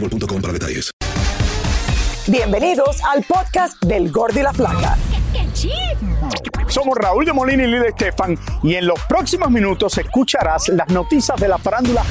boostmobile.com para detalles. Bienvenidos al podcast del Gordi y la Flaca. Somos Raúl de Molina y Lidia Estefan y en los próximos minutos escucharás las noticias de la farándula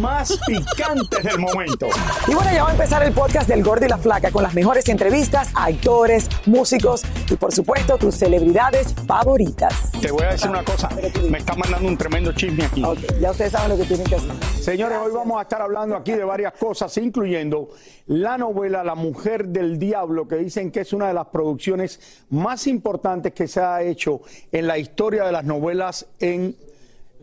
más picantes del momento. Y bueno, ya va a empezar el podcast del Gordi y la Flaca con las mejores entrevistas a actores, músicos y por supuesto tus celebridades favoritas. Te voy a decir una cosa, me está mandando un tremendo chisme aquí. Ok, ya ustedes saben lo que tienen que hacer. Señores, hoy vamos a estar hablando aquí de varias cosas, incluyendo la novela La Mujer del Diablo, que dicen que es una de las producciones más importantes que se ha hecho en la historia de las novelas en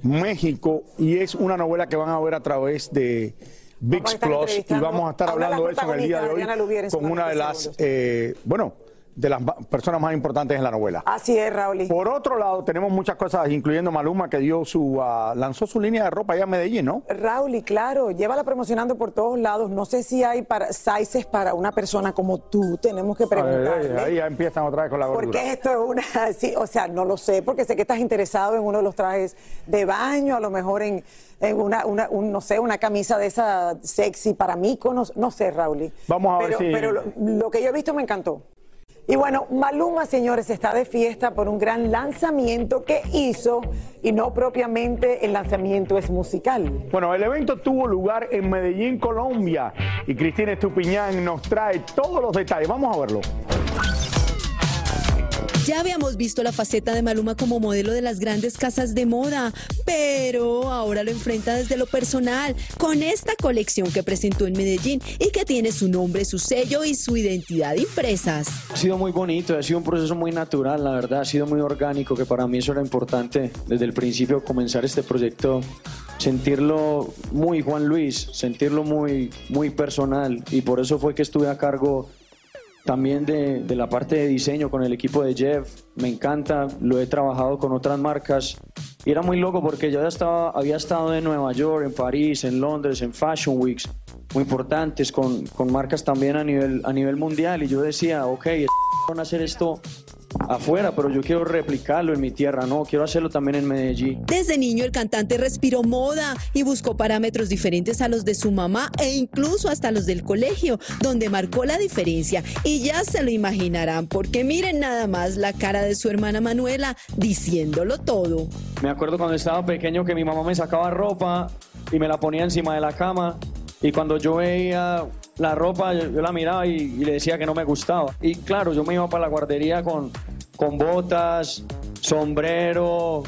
México y es una novela que van a ver a través de VIX Plus y vamos a estar de hablando de eso en el día de hoy con una de las, eh, bueno, de las personas más importantes en la novela. Así es, Raúl. Por otro lado, tenemos muchas cosas, incluyendo Maluma, que dio su, ah, lanzó su línea de ropa allá en Medellín, ¿no? Raúl, y claro, llévala promocionando por todos lados. No sé si hay para, sizes para una persona como tú. Tenemos que preguntarle. Ahí, ahí ya empiezan otra vez con la gordura. Porque esto es una, sí, o sea, no lo sé, porque sé que estás interesado en uno de los trajes de baño, a lo mejor en, en una, una un, no sé, una camisa de esa sexy para mí, no, no sé, Raúl. Vamos a ver si- Pero lo, lo que yo he visto me encantó. Y bueno, Maluma, señores, está de fiesta por un gran lanzamiento que hizo, y no propiamente el lanzamiento es musical. Bueno, el evento tuvo lugar en Medellín, Colombia, y Cristina Estupiñán nos trae todos los detalles. Vamos a verlo. Ya habíamos visto la faceta de Maluma como modelo de las grandes casas de moda, pero ahora lo enfrenta desde lo personal, con esta colección que presentó en Medellín y que tiene su nombre, su sello y su identidad impresas. Ha sido muy bonito, ha sido un proceso muy natural, la verdad, ha sido muy orgánico, que para mí eso era importante desde el principio comenzar este proyecto, sentirlo muy Juan Luis, sentirlo muy, muy personal y por eso fue que estuve a cargo también de, de la parte de diseño con el equipo de Jeff, me encanta, lo he trabajado con otras marcas. Y era muy loco porque yo ya estaba, había estado en Nueva York, en París, en Londres, en Fashion Weeks muy importantes con, con marcas también a nivel, a nivel mundial. Y yo decía, ok, van a hacer esto afuera, pero yo quiero replicarlo en mi tierra, no, quiero hacerlo también en Medellín. Desde niño el cantante respiró moda y buscó parámetros diferentes a los de su mamá e incluso hasta los del colegio, donde marcó la diferencia. Y ya se lo imaginarán, porque miren nada más la cara de su hermana Manuela diciéndolo todo. Me acuerdo cuando estaba pequeño que mi mamá me sacaba ropa y me la ponía encima de la cama. Y cuando yo veía la ropa, yo, la miraba y, y le decía que no me gustaba. Y claro, yo me iba para la guardería con, con botas, sombrero,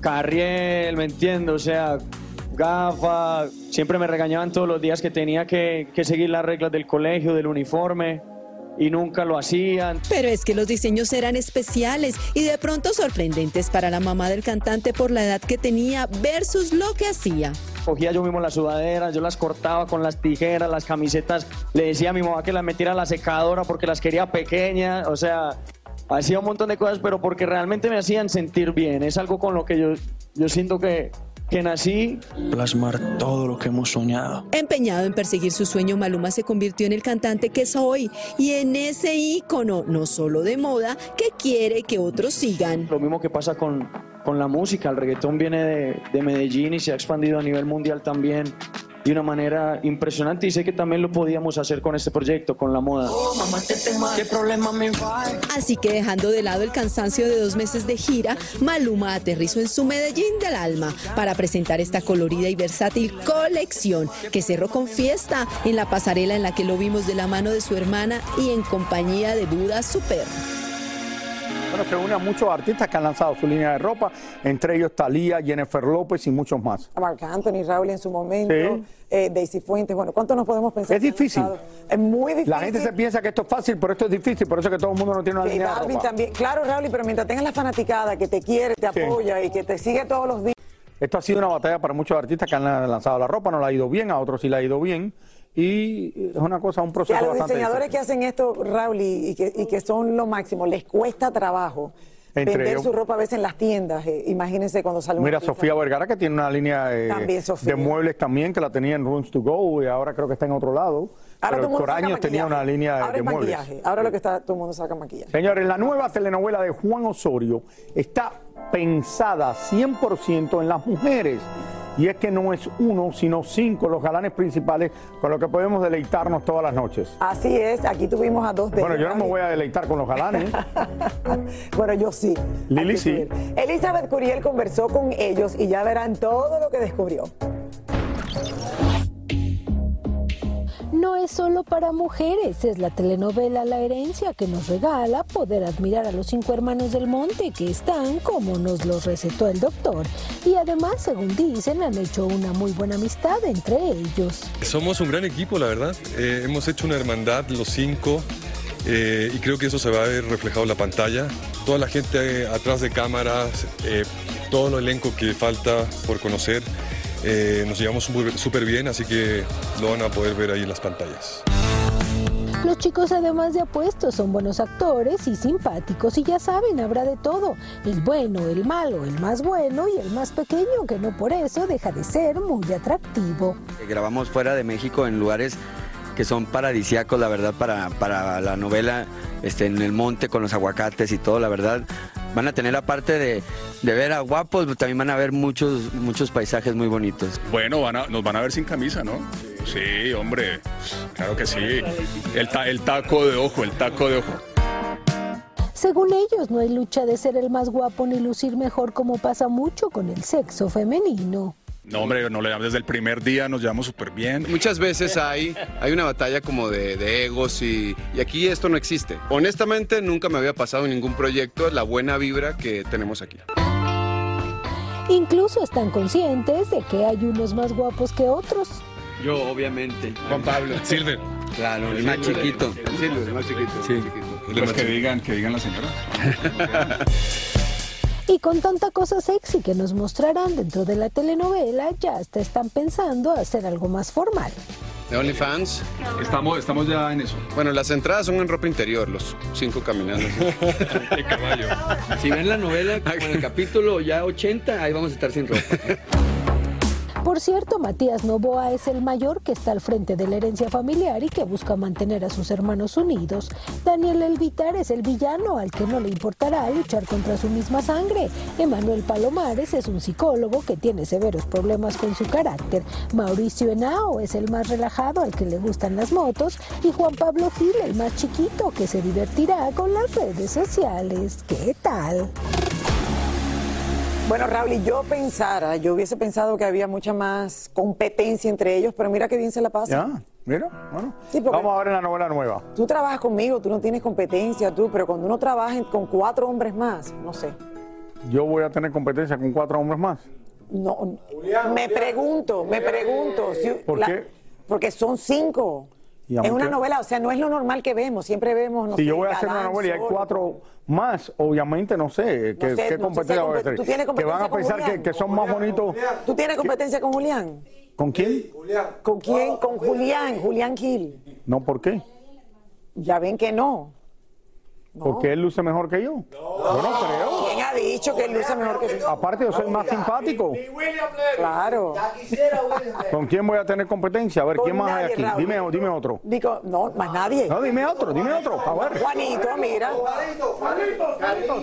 carriel, ¿me entiendes? O sea, gafas. Siempre me regañaban todos los días que tenía que, que seguir las reglas del colegio, del uniforme. Y nunca lo hacían. Pero es que los diseños eran especiales y de pronto sorprendentes para la mamá del cantante por la edad que tenía versus lo que hacía. Cogía yo mismo las sudaderas, yo las cortaba con las tijeras, las camisetas. Le decía a mi mamá que las metiera a la secadora porque las quería pequeñas. O sea, hacía un montón de cosas, pero porque realmente me hacían sentir bien. Es algo con lo que yo, yo siento que, que nací plasmar todo lo que hemos soñado. Empeñado en perseguir su sueño, Maluma se convirtió en el cantante que es hoy y en ese ícono, no solo de moda, que quiere que otros sigan. Lo mismo que pasa con, con la música, el reggaetón viene de, de Medellín y se ha expandido a nivel mundial también de una manera impresionante y sé que también lo podíamos hacer con este proyecto, con la moda. Así que dejando de lado el cansancio de dos meses de gira, Maluma aterrizó en su Medellín del alma para presentar esta colorida y versátil colección que cerró con fiesta en la pasarela en la que lo vimos de la mano de su hermana y en compañía de Buda Super. Bueno, se une a muchos artistas que han lanzado su línea de ropa, entre ellos Talía, Jennifer López y muchos más. Marc Anthony, Raúl en su momento, Sí. eh, Daisy Fuentes. Bueno, ¿cuánto nos podemos pensar? Es difícil. Es muy difícil. La gente se piensa que esto es fácil, pero esto es difícil, por eso es que todo el mundo no tiene una Y línea de ropa. también. Claro, Raúl, pero mientras tengas la fanaticada que te quiere, te Sí. apoya y que te sigue todos los días. Esto ha sido una batalla para muchos artistas que han lanzado la ropa, no le ha ido bien, a otros sí le ha ido bien. Y es una cosa, un proceso a los bastante diseñadores que hacen esto, Raúl, y, que, y que son lo máximo, les cuesta trabajo Entre vender ellos- su ropa a veces en las tiendas. eh, imagínense cuando sale Mira. Sofía Vergara, que tiene una línea eh, También, de muebles también, que la tenía en Rooms to Go y ahora creo que está en otro lado. Ahora Pero por años tenía una línea de, Ahora de es muebles. maquillaje. Ahora lo que está, todo el mundo saca maquillaje. Señores, la nueva telenovela de Juan Osorio está pensada 100% en las mujeres. Y es que no es uno, sino cinco los galanes principales con los que podemos deleitarnos todas las noches. Así es, aquí tuvimos a dos de Bueno, yo no me voy a deleitar con los galanes. Bueno, yo sí. Lili sí. Elizabeth Curiel conversó con ellos y ya verán todo lo que descubrió. No es solo para mujeres, es la telenovela La herencia que nos regala poder admirar a los cinco hermanos del monte que están como nos los recetó el doctor. Y además, según dicen, han hecho una muy buena amistad entre ellos. Somos un gran equipo, la verdad. Eh, hemos hecho una hermandad, los cinco, eh, y creo que eso se va a ver reflejado en la pantalla. Toda la gente atrás de cámaras, eh, todo el elenco que falta por conocer, eh, nos llevamos muy- súper bien, así que lo van a poder ver ahí en las pantallas. Los chicos, además de apuestos, son buenos actores y simpáticos y ya saben, habrá de todo. El bueno, el malo, el más bueno y el más pequeño, que no por eso deja de ser muy atractivo. Grabamos fuera de México en lugares que son paradisíacos, la verdad, para, para la novela, este, en el monte con los aguacates y todo, la verdad. Van a tener, aparte de, de ver a guapos, también van a ver muchos, muchos paisajes muy bonitos. Bueno, van a- nos van a ver sin camisa, ¿no? Sí, hombre, claro que sí. El, ta- el taco de ojo, el taco de ojo. Según ellos, no hay lucha de ser el más guapo ni lucir mejor como pasa mucho con el sexo femenino. No, hombre, no le desde el primer día nos llevamos súper bien. Muchas veces hay, hay una batalla como de, de egos y, y aquí esto no existe. Honestamente, nunca me había pasado en ningún proyecto la buena vibra que tenemos aquí. Incluso están conscientes de que hay unos más guapos que otros. Yo, obviamente. Juan Pablo. Silver. Claro, el más chiquito. Silver, el más chiquito. Sí. Pues que digan, que digan la señora. Y con tanta cosa sexy que nos mostrarán dentro de la telenovela, ya hasta están pensando hacer algo más formal. ¿De OnlyFans? Estamos, estamos ya en eso. Bueno, las entradas son en ropa interior, los cinco caminando. De caballo. Si ven la novela, como en el capítulo ya 80, ahí vamos a estar sin ropa. Por cierto, Matías Novoa es el mayor que está al frente de la herencia familiar y que busca mantener a sus hermanos unidos. Daniel Elvitar es el villano al que no le importará luchar contra su misma sangre. Emanuel Palomares es un psicólogo que tiene severos problemas con su carácter. Mauricio Henao es el más relajado al que le gustan las motos. Y Juan Pablo Gil, el más chiquito, que se divertirá con las redes sociales. ¿Qué tal? Bueno, Raúl, y yo pensara, yo hubiese pensado que había mucha más competencia entre ellos, pero mira qué bien se la pasa. Ya, mira, bueno. Sí, Vamos a ver la novela nueva. Tú trabajas conmigo, tú no tienes competencia, tú, pero cuando uno trabaja con cuatro hombres más, no sé. Yo voy a tener competencia con cuatro hombres más. No, me pregunto, me pregunto. si- ¿Por la- qué? Porque son cinco. Y Es una novela, o sea, no es lo normal que vemos, siempre vemos, no si sé, yo voy a hacer una novela y hay cuatro más, obviamente no sé qué, No sé, qué no sé, competencia voy a compe- hacer. tú tienes Que van competencia a con pensar que, Julián. que son más bonitos. ¿Tú tienes competencia con Julián? ¿Con quién? ¿Con quién? Con Julián, Julián Gil. No, ¿por qué? Ya ven que no. Porque él luce mejor que yo. Yo no creo. ¿Quién ha ha dicho que él luce mejor que tú. Aparte, yo soy más simpático. Claro. ¿Con quién voy a tener competencia? A ver, Con ¿quién más hay aquí? Raúl. Dime, dime otro. Digo, no, más nadie. No, dime otro, dime otro. A ver. Juanito, mira.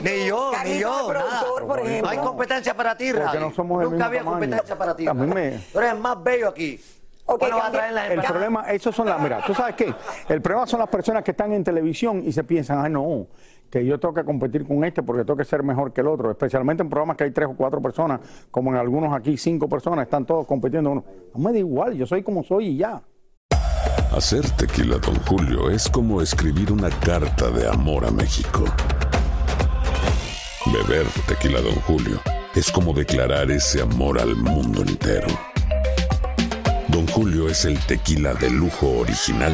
Ni yo, ni yo, el nada. productor, por ejemplo. No hay competencia para ti, Porque Raúl. no somos del Nunca mismo había tamaño. competencia para ti. A mí Raúl. me- Tú eres el más bello aquí. ¿Cuándo vas a traer la El problema, esos son las, mira, tú sabes qué, el problema son las personas que están en televisión y se piensan, ay no, que yo tengo que competir con este porque tengo que ser mejor que el otro, especialmente en programas que hay tres o cuatro personas, como en algunos aquí cinco personas, están todos compitiendo uno. No me da igual, yo soy como soy y ya. Hacer tequila, Don Julio, es como escribir una carta de amor a México. Beber tequila, Don Julio, es como declarar ese amor al mundo entero. Don Julio es el tequila de lujo original,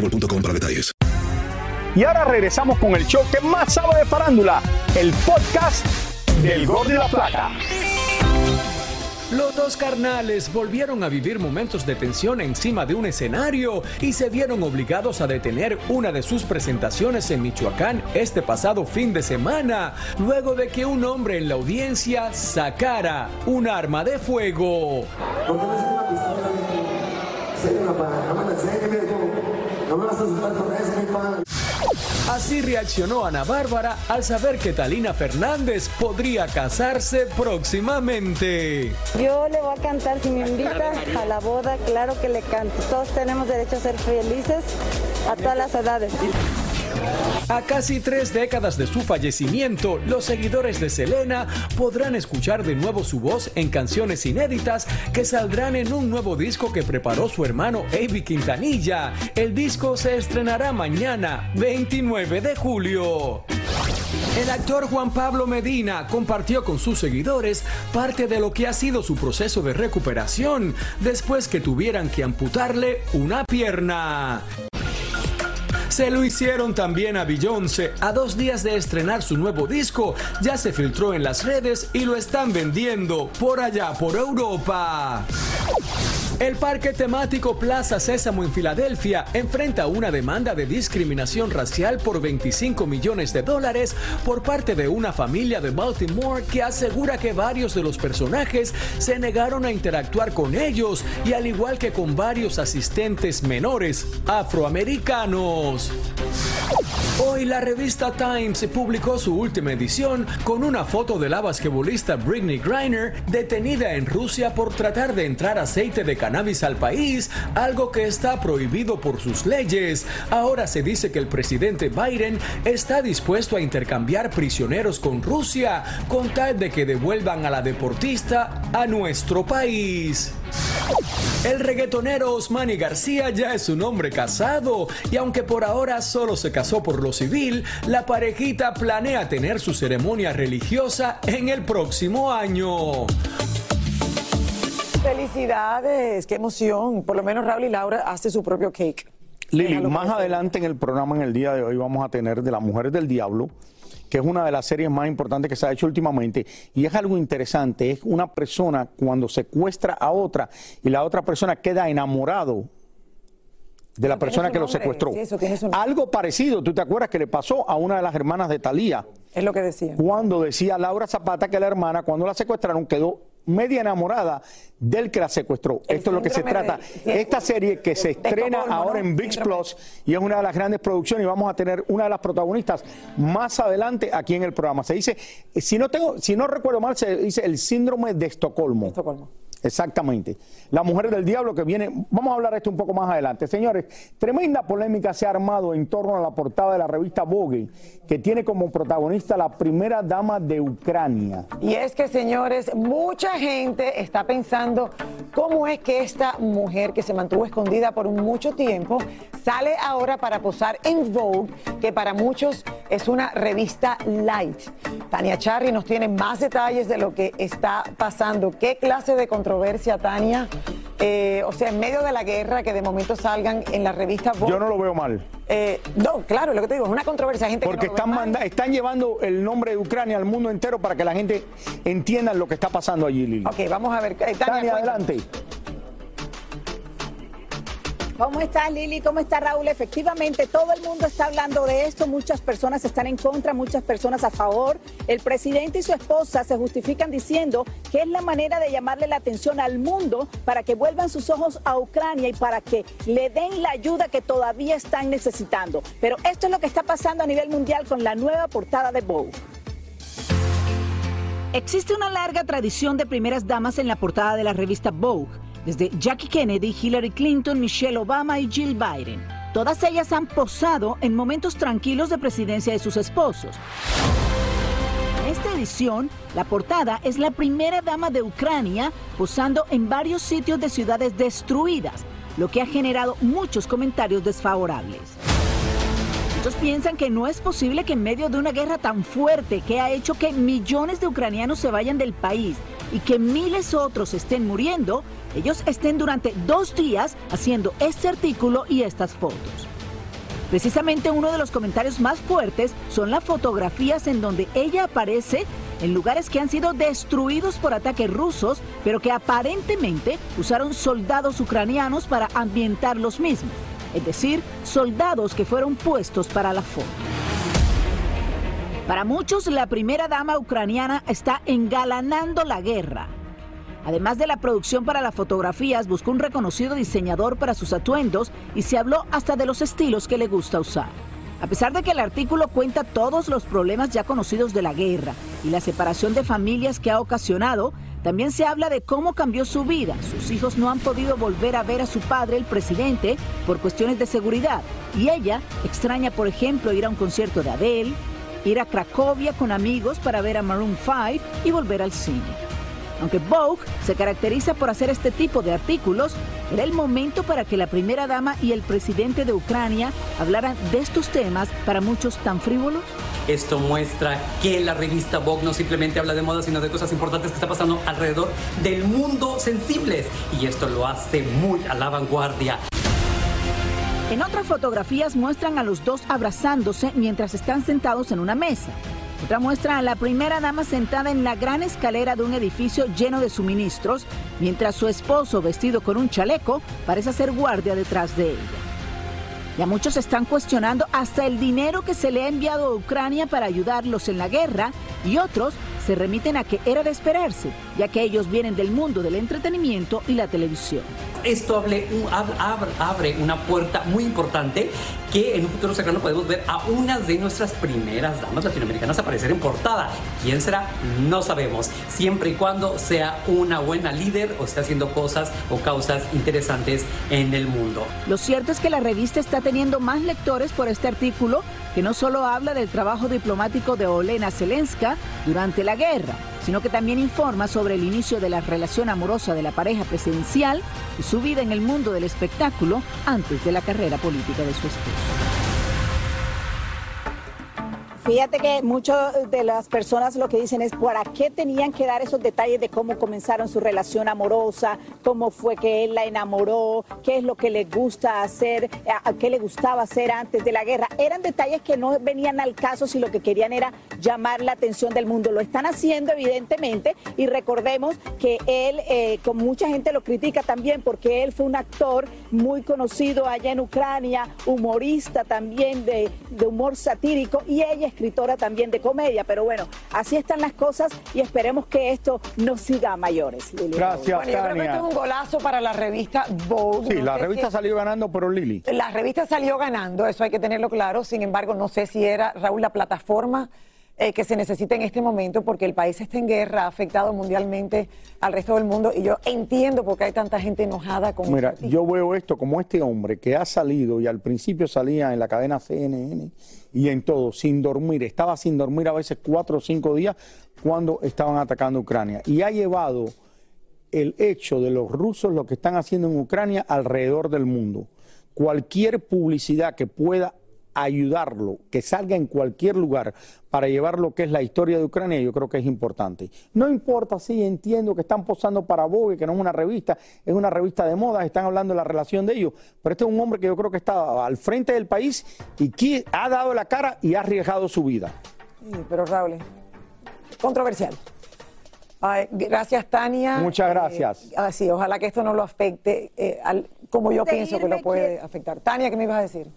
boostmobile.com para detalles. Y ahora regresamos con el show que más sabe de farándula, el podcast del Gol de la Plata. Los dos carnales volvieron a vivir momentos de tensión encima de un escenario y se vieron obligados a detener una de sus presentaciones en Michoacán este pasado fin de semana, luego de que un hombre en la audiencia sacara un arma de fuego. Así reaccionó Ana Bárbara al saber que Talina Fernández podría casarse próximamente. Yo le voy a cantar, si me invita a la boda, claro que le canto. Todos tenemos derecho a ser felices a todas las edades. A casi tres décadas de su fallecimiento, los seguidores de Selena podrán escuchar de nuevo su voz en canciones inéditas que saldrán en un nuevo disco que preparó su hermano Avi Quintanilla. El disco se estrenará mañana, 29 de julio. El actor Juan Pablo Medina compartió con sus seguidores parte de lo que ha sido su proceso de recuperación después que tuvieran que amputarle una pierna. Se lo hicieron también a Beyoncé. A dos días de estrenar su nuevo disco, ya se filtró en las redes y lo están vendiendo por allá, por Europa. El parque temático Plaza Sésamo en Filadelfia enfrenta una demanda de discriminación racial por 25 millones de dólares por parte de una familia de Baltimore que asegura que varios de los personajes se negaron a interactuar con ellos y al igual que con varios asistentes menores afroamericanos. Hoy la revista Times publicó su última edición con una foto de la basquetbolista Britney Griner detenida en Rusia por tratar de entrar aceite de cannabis al país, algo que está prohibido por sus leyes. Ahora se dice que el presidente Biden está dispuesto a intercambiar prisioneros con Rusia con tal de que devuelvan a la deportista a nuestro país. El reggaetonero Osmani García ya es un hombre casado y aunque por ahora solo se casó por lo civil, la parejita planea tener su ceremonia religiosa en el próximo año. Felicidades, qué emoción. Por lo menos Raúl y Laura hace su propio cake. Lili, más adelante en el programa, en el día de hoy, vamos a tener de las Mujeres del Diablo, que es una de las series más importantes que se ha hecho últimamente. Y es algo interesante, es una persona cuando secuestra a otra y la otra persona queda enamorado de la persona que lo secuestró. sí, eso. Algo parecido, ¿tú te acuerdas que le pasó a una de las hermanas de Talía? Es lo que decía. Cuando decía Laura Zapata que la hermana, cuando la secuestraron, quedó media enamorada del que la secuestró. El Esto es lo que se trata. de- Esta serie que se estrena ahora ¿no? en VIX. Plus y es una de las grandes producciones y vamos a tener una de las protagonistas más adelante aquí en el programa. Se dice, si no tengo, si no recuerdo mal, se dice el síndrome de Estocolmo. Estocolmo. Exactamente. La mujer del diablo que viene, vamos a hablar de esto un poco más adelante. Señores, tremenda polémica se ha armado en torno a la portada de la revista Vogue, que tiene como protagonista la primera dama de Ucrania. Y es que, señores, mucha gente está pensando cómo es que esta mujer que se mantuvo escondida por mucho tiempo sale ahora para posar en Vogue, que para muchos es una revista light. Tania Charri nos tiene más detalles de lo que está pasando. ¿Qué clase de controversia, Tania? Eh, o sea, en medio de la guerra, que de momento salgan en la revista Vogue. Yo no lo veo mal. Eh, no, claro, lo que te digo, es una controversia. Gente Porque que no están, manda- están llevando el nombre de Ucrania al mundo entero para que la gente entienda lo que está pasando allí, Lili. Ok, vamos a ver. Eh, Tania, adelante. ¿Cómo estás, Lili? ¿Cómo está Raúl? Efectivamente, todo el mundo está hablando de esto. Muchas personas están en contra, muchas personas a favor. El presidente y su esposa se justifican diciendo que es la manera de llamarle la atención al mundo para que vuelvan sus ojos a Ucrania y para que le den la ayuda que todavía están necesitando. Pero esto es lo que está pasando a nivel mundial con la nueva portada de Vogue. Existe una larga tradición de primeras damas en la portada de la revista Vogue, desde Jackie Kennedy, Hillary Clinton, Michelle Obama y Jill Biden. Todas ellas han posado en momentos tranquilos de presidencia de sus esposos. En esta edición, la portada es la primera dama de Ucrania posando en varios sitios de ciudades destruidas, lo que ha generado muchos comentarios desfavorables. Muchos piensan que no es posible que en medio de una guerra tan fuerte que ha hecho que millones de ucranianos se vayan del país y que miles otros estén muriendo, ellos estén durante dos días haciendo este artículo y estas fotos. Precisamente uno de los comentarios más fuertes son las fotografías en donde ella aparece en lugares que han sido destruidos por ataques rusos, pero que aparentemente usaron soldados ucranianos para ambientar los mismos, es decir, soldados que fueron puestos para la foto. Para muchos, la primera dama ucraniana está engalanando la guerra. Además de la producción para las fotografías, buscó un reconocido diseñador para sus atuendos y se habló hasta de los estilos que le gusta usar. A pesar de que el artículo cuenta todos los problemas ya conocidos de la guerra y la separación de familias que ha ocasionado, también se habla de cómo cambió su vida. Sus hijos no han podido volver a ver a su padre, el presidente, por cuestiones de seguridad. Y ella extraña, por ejemplo, ir a un concierto de Adele, ir a Cracovia con amigos para ver a Maroon 5 y volver al cine. Aunque Vogue se caracteriza por hacer este tipo de artículos, era el momento para que la primera dama y el presidente de Ucrania hablaran de estos temas para muchos tan frívolos. Esto muestra que la revista Vogue no simplemente habla de moda, sino de cosas importantes que está pasando alrededor del mundo sensibles. Y esto lo hace muy a la vanguardia. En otras fotografías muestran a los dos abrazándose mientras están sentados en una mesa. Otra muestra a la primera dama sentada en la gran escalera de un edificio lleno de suministros, mientras su esposo, vestido con un chaleco, parece hacer guardia detrás de ella. Ya muchos están cuestionando hasta el dinero que se le ha enviado a Ucrania para ayudarlos en la guerra y otros se remiten a que era de esperarse, ya que ellos vienen del mundo del entretenimiento y la televisión. Esto abre, una puerta muy importante que en un futuro cercano podemos ver a una de nuestras primeras damas latinoamericanas aparecer en portada. ¿Quién será? No sabemos. Siempre y cuando sea una buena líder o esté haciendo cosas o causas interesantes en el mundo. Lo cierto es que la revista está teniendo más lectores por este artículo que no solo habla del trabajo diplomático de Olena Zelenska durante la guerra, sino que también informa sobre el inicio de la relación amorosa de la pareja presidencial y su vida en el mundo del espectáculo antes de la carrera política de su esposo. Fíjate que muchas de las personas lo que dicen es para qué tenían que dar esos detalles de cómo comenzaron su relación amorosa, cómo fue que él la enamoró, qué es lo que le gusta hacer, qué le gustaba hacer antes de la guerra. Eran detalles que no venían al caso si lo que querían era llamar la atención del mundo. Lo están haciendo evidentemente y recordemos que él, eh, con mucha gente lo critica también porque él fue un actor muy conocido allá en Ucrania, humorista también de, de humor satírico y ella escritora también de comedia. Pero bueno, así están las cosas y esperemos que esto no siga a mayores. Lili. Gracias, Bueno, yo creo que esto es un golazo para la revista Vogue. Sí, No la revista si- salió ganando, pero Lili. La revista salió ganando, eso hay que tenerlo claro. Sin embargo, no sé si era, Raúl, la plataforma eh, que se necesita en este momento, porque el país está en guerra, ha afectado mundialmente al resto del mundo. Y yo entiendo por qué hay tanta gente enojada con Mira, este yo veo esto como este hombre que ha salido y al principio salía en la cadena CNN y en todo, sin dormir, estaba sin dormir a veces cuatro o cinco días cuando estaban atacando Ucrania y ha llevado el hecho de los rusos lo que están haciendo en Ucrania alrededor del mundo. Cualquier publicidad que pueda ayudarlo, que salga en cualquier lugar para llevar lo que es la historia de Ucrania, yo creo que es importante. No importa, sí, entiendo que están posando para Vogue, que no es una revista, es una revista de moda, están hablando de la relación de ellos, pero este es un hombre que yo creo que está al frente del país y que ha dado la cara y ha arriesgado su vida. Sí, pero Raúl, controversial. Ay, gracias, Tania. Muchas gracias. Eh, ah, ojalá que esto no lo afecte eh, al- como yo pienso que lo puede afectar. Tania, ¿qué me ibas a decir?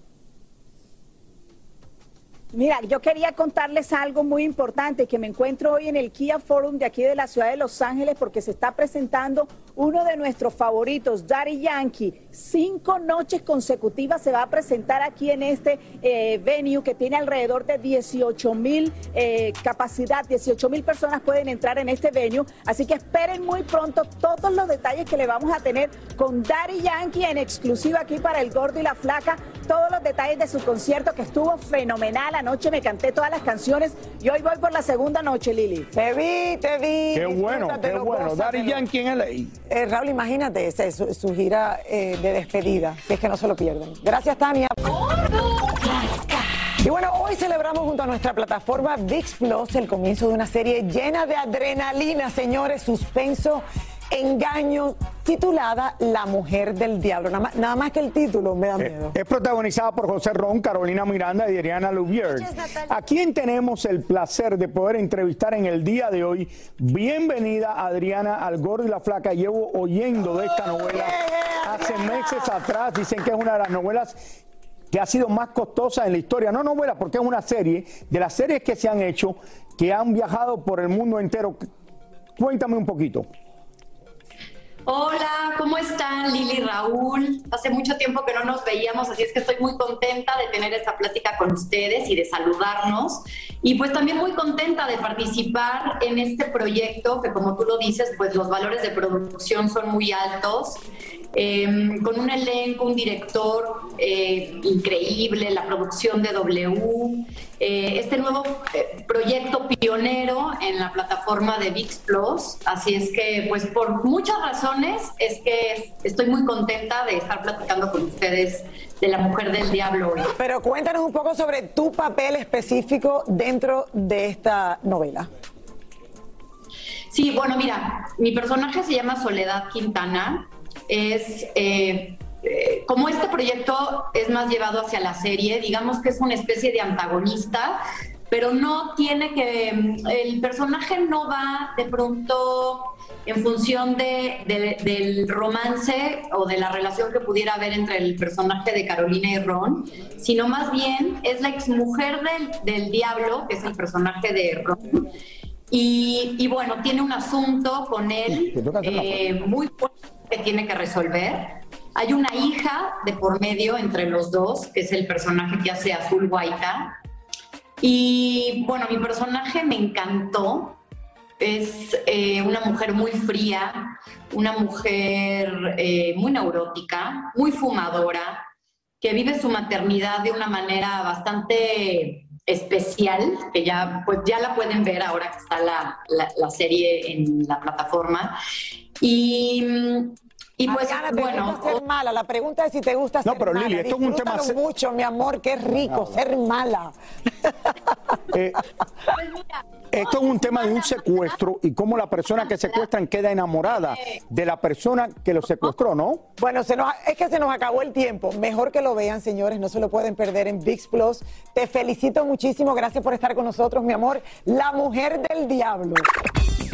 Mira, yo quería contarles algo muy importante que me encuentro hoy en el Kia Forum de aquí de la ciudad de Los Ángeles porque se está presentando uno de nuestros favoritos, Daddy Yankee. Cinco noches consecutivas se va a presentar aquí en este eh, venue que tiene alrededor de 18 mil eh, capacidad, 18 mil personas pueden entrar en este venue. Así que esperen muy pronto todos los detalles que le vamos a tener con Daddy Yankee en exclusiva aquí para el Gordo y la Flaca. Todos los detalles de su concierto que estuvo fenomenal. Anoche me canté todas las canciones y hoy voy por la segunda noche, Lili. Te vi, te vi. Qué bueno, qué bueno. Gózatelo. Yankee en LA. Eh, Raúl, imagínate ese, su, su gira eh, de despedida, si es que no se lo pierden. Gracias, Tania. Y bueno, hoy celebramos junto a nuestra plataforma VIX Plus el comienzo de una serie llena de adrenalina, señores, suspenso, engaño, titulada La Mujer del Diablo. Nada más, nada más que el título me da miedo. Es protagonizada por José Ron, Carolina Miranda y Adriana Louvier. A quien tenemos el placer de poder entrevistar en el día de hoy. Bienvenida Adriana al Gordo y la Flaca. Llevo oyendo de esta novela hace meses atrás. Dicen que es una de las novelas que ha sido más costosa en la historia. No novela, porque es una serie de las series que se han hecho, que han viajado por el mundo entero. Cuéntame un poquito. Hola, ¿cómo están Lili Raúl? Hace mucho tiempo que no nos veíamos, así es que estoy muy contenta de tener esta plática con ustedes y de saludarnos. Y pues también muy contenta de participar en este proyecto que como tú lo dices, pues los valores de producción son muy altos. Eh, con un elenco, un director eh, increíble, la producción de W, eh, este nuevo eh, proyecto pionero en la plataforma de VIX Plus. Así es que, pues por muchas razones, es que estoy muy contenta de estar platicando con ustedes de la mujer del diablo hoy. Pero cuéntanos un poco sobre tu papel específico dentro de esta novela. Sí, bueno, mira, mi personaje se llama Soledad Quintana. Es eh, eh, como este proyecto es más llevado hacia la serie, digamos que es una especie de antagonista, pero no tiene que. El personaje no va de pronto en función de, de- del romance o de la relación que pudiera haber entre el personaje de Carolina y Ron, sino más bien es la exmujer del, del diablo, que es el personaje de Ron. Y, y bueno, tiene un asunto con él eh, muy fuerte que tiene que resolver. Hay una hija de por medio entre los dos, que es el personaje que hace Azul Guaita. Y bueno, mi personaje me encantó. Es eh, una mujer muy fría, una mujer eh, muy neurótica, muy fumadora, que vive su maternidad de una manera bastante especial, que ya, pues ya la pueden ver ahora que está la, la- la serie en la plataforma. Y Y pues, Mariana, ¿te bueno, gusta ser mala? La pregunta es si te gusta No, ser pero mala. Lili, esto es un tema mucho, mi amor, qué rico ser mala. Eh, esto es un tema de un secuestro y cómo la persona que secuestran queda enamorada de la persona que lo secuestró, ¿no? Bueno, se nos, es que se nos acabó el tiempo. Mejor que lo vean, señores, no se lo pueden perder en VIX Plus. Te felicito muchísimo, gracias por estar con nosotros, mi amor. La mujer del diablo.